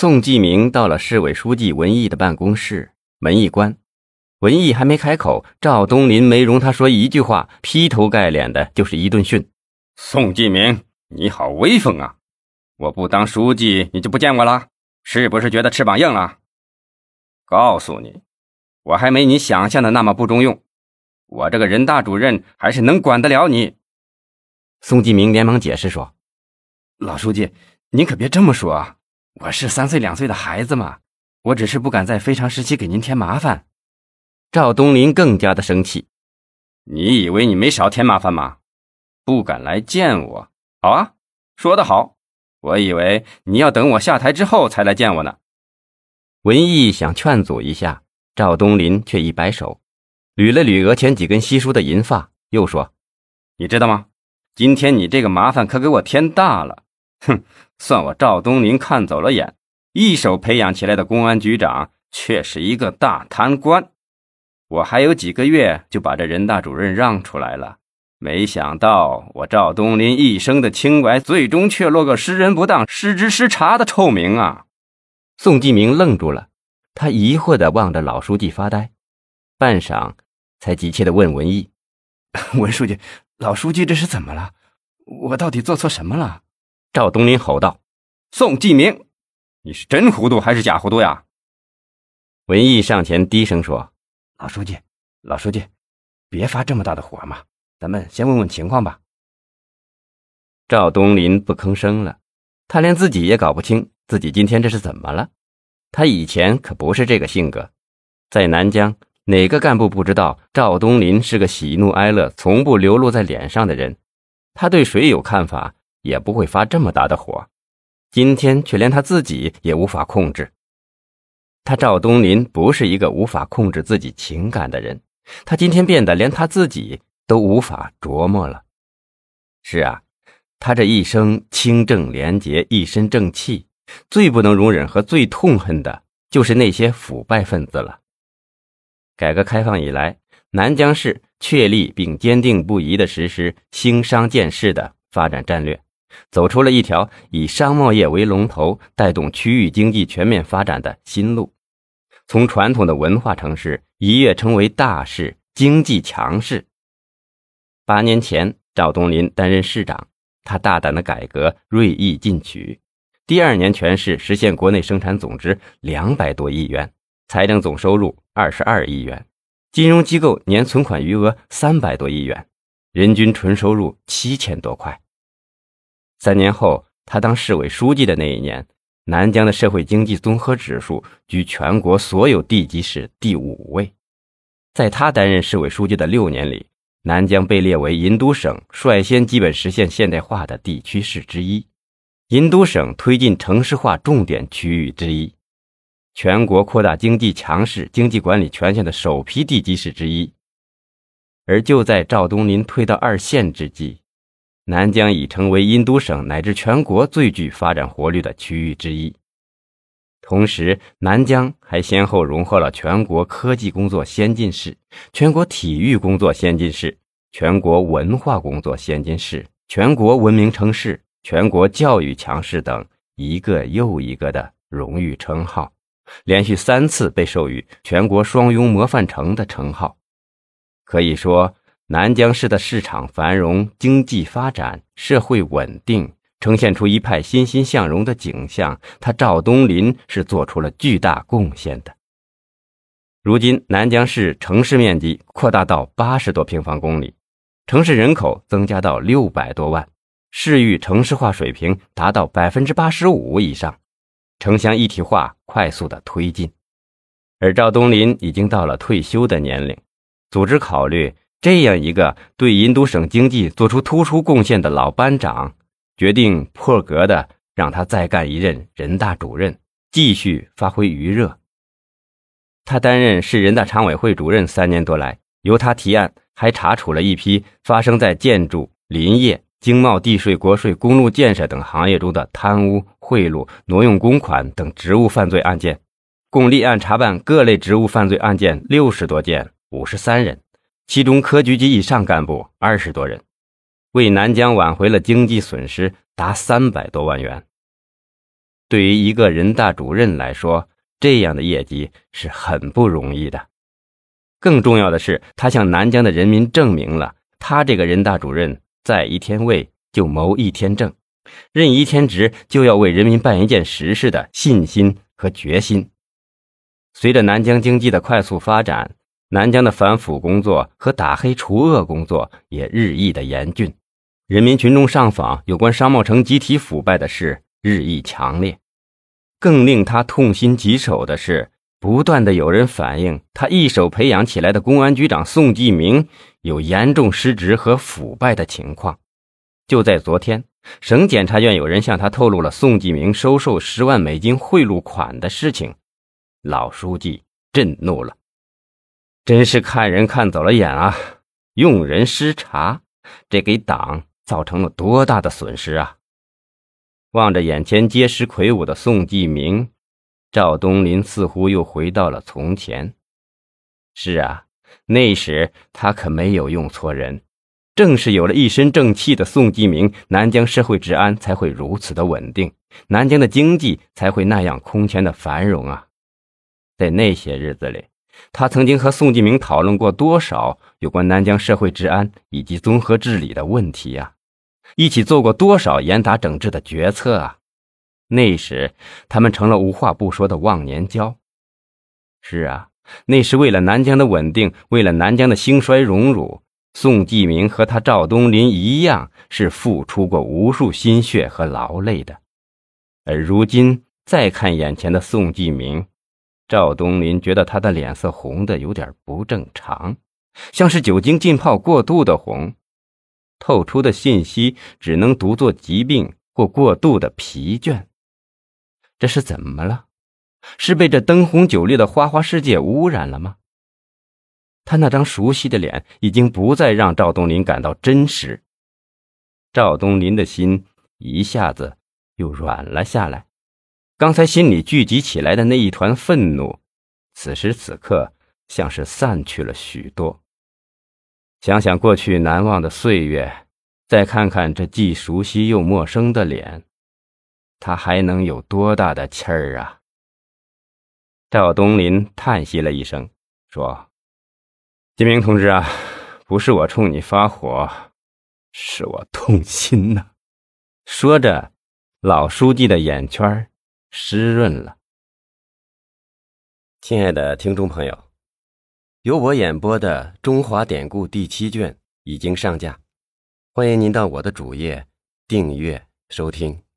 宋继明到了市委书记文艺的办公室，门一关，文艺还没开口，赵东林没容他说一句话，劈头盖脸的就是一顿训：“宋继明，你好威风啊！我不当书记，你就不见我了？是不是觉得翅膀硬了？告诉你，我还没你想象的那么不中用，我这个人大主任还是能管得了你。”宋继明连忙解释说：“老书记，您可别这么说啊！我是三岁两岁的孩子嘛，我只是不敢在非常时期给您添麻烦。”赵东林更加的生气：“你以为你没少添麻烦吗？不敢来见我？好啊，说得好！我以为你要等我下台之后才来见我呢。”文艺想劝阻一下，赵东林却一摆手，捋了捋额前几根稀疏的银发，又说：“你知道吗？”今天你这个麻烦可给我添大了，哼！算我赵东林看走了眼，一手培养起来的公安局长却是一个大贪官。我还有几个月就把这人大主任让出来了，没想到我赵东林一生的清白，最终却落个识人不当、失职失察的臭名啊！宋继明愣住了，他疑惑地望着老书记发呆，半晌，才急切地问文艺：“文书记。”老书记，这是怎么了？我到底做错什么了？赵东林吼道：“宋继明，你是真糊涂还是假糊涂呀？”文艺上前低声说：“老书记，老书记，别发这么大的火嘛，咱们先问问情况吧。”赵东林不吭声了，他连自己也搞不清自己今天这是怎么了。他以前可不是这个性格，在南疆。哪个干部不知道赵东林是个喜怒哀乐从不流露在脸上的人？他对谁有看法，也不会发这么大的火。今天却连他自己也无法控制。他赵东林不是一个无法控制自己情感的人。他今天变得连他自己都无法琢磨了。是啊，他这一生清正廉洁，一身正气，最不能容忍和最痛恨的就是那些腐败分子了。改革开放以来，南江市确立并坚定不移地实施兴商建市的发展战略，走出了一条以商贸业为龙头，带动区域经济全面发展的新路。从传统的文化城市一跃成为大市、经济强市。八年前，赵东林担任市长，他大胆的改革，锐意进取。第二年，全市实现国内生产总值两百多亿元。财政总收入二十二亿元，金融机构年存款余额三百多亿元，人均纯收入七千多块。三年后，他当市委书记的那一年，南疆的社会经济综合指数居全国所有地级市第五位。在他担任市委书记的六年里，南疆被列为银都省率先基本实现现代化的地区市之一，银都省推进城市化重点区域之一。全国扩大经济强势经济管理权限的首批地级市之一，而就在赵东林退到二线之际，南疆已成为印都省乃至全国最具发展活力的区域之一。同时，南疆还先后荣获了全国科技工作先进市、全国体育工作先进市、全国文化工作先进市、全国文明城市、全国教育强市等一个又一个的荣誉称号。连续三次被授予“全国双拥模范城”的称号，可以说南江市的市场繁荣、经济发展、社会稳定，呈现出一派欣欣向荣的景象。他赵东林是做出了巨大贡献的。如今，南江市城市面积扩大到八十多平方公里，城市人口增加到六百多万，市域城市化水平达到百分之八十五以上。城乡一体化快速的推进，而赵东林已经到了退休的年龄。组织考虑，这样一个对银都省经济做出突出贡献的老班长，决定破格的让他再干一任人大主任，继续发挥余热。他担任市人大常委会主任三年多来，由他提案，还查处了一批发生在建筑、林业。经贸、地税、国税、公路建设等行业中的贪污、贿赂、挪用公款等职务犯罪案件，共立案查办各类职务犯罪案件六十多件，五十三人，其中科局级以上干部二十多人，为南疆挽回了经济损失达三百多万元。对于一个人大主任来说，这样的业绩是很不容易的。更重要的是，他向南疆的人民证明了，他这个人大主任在一天位就谋一天政，任一天职就要为人民办一件实事的信心和决心。随着南疆经济的快速发展，南疆的反腐工作和打黑除恶工作也日益的严峻，人民群众上访有关商贸城集体腐败的事日益强烈。更令他痛心疾首的是。不断的有人反映，他一手培养起来的公安局长宋继明有严重失职和腐败的情况。就在昨天，省检察院有人向他透露了宋继明收受十万美金贿赂款的事情，老书记震怒了，真是看人看走了眼啊！用人失察，这给党造成了多大的损失啊！望着眼前结实魁梧的宋继明。赵东林似乎又回到了从前。是啊，那时他可没有用错人。正是有了一身正气的宋继明，南疆社会治安才会如此的稳定，南疆的经济才会那样空前的繁荣啊！在那些日子里，他曾经和宋继明讨论过多少有关南疆社会治安以及综合治理的问题呀？一起做过多少严打整治的决策啊？那时，他们成了无话不说的忘年交。是啊，那时为了南疆的稳定，为了南疆的兴衰荣辱，宋继明和他赵东林一样，是付出过无数心血和劳累的。而如今再看眼前的宋继明，赵东林觉得他的脸色红的有点不正常，像是酒精浸泡过度的红，透出的信息只能读作疾病或过度的疲倦。这是怎么了？是被这灯红酒绿的花花世界污染了吗？他那张熟悉的脸已经不再让赵东林感到真实。赵东林的心一下子又软了下来，刚才心里聚集起来的那一团愤怒，此时此刻像是散去了许多。想想过去难忘的岁月，再看看这既熟悉又陌生的脸。他还能有多大的气儿啊？赵东林叹息了一声，说：“金明同志啊，不是我冲你发火，是我痛心呐。”说着，老书记的眼圈湿润了。亲爱的听众朋友，由我演播的《中华典故》第七卷已经上架，欢迎您到我的主页订阅收听。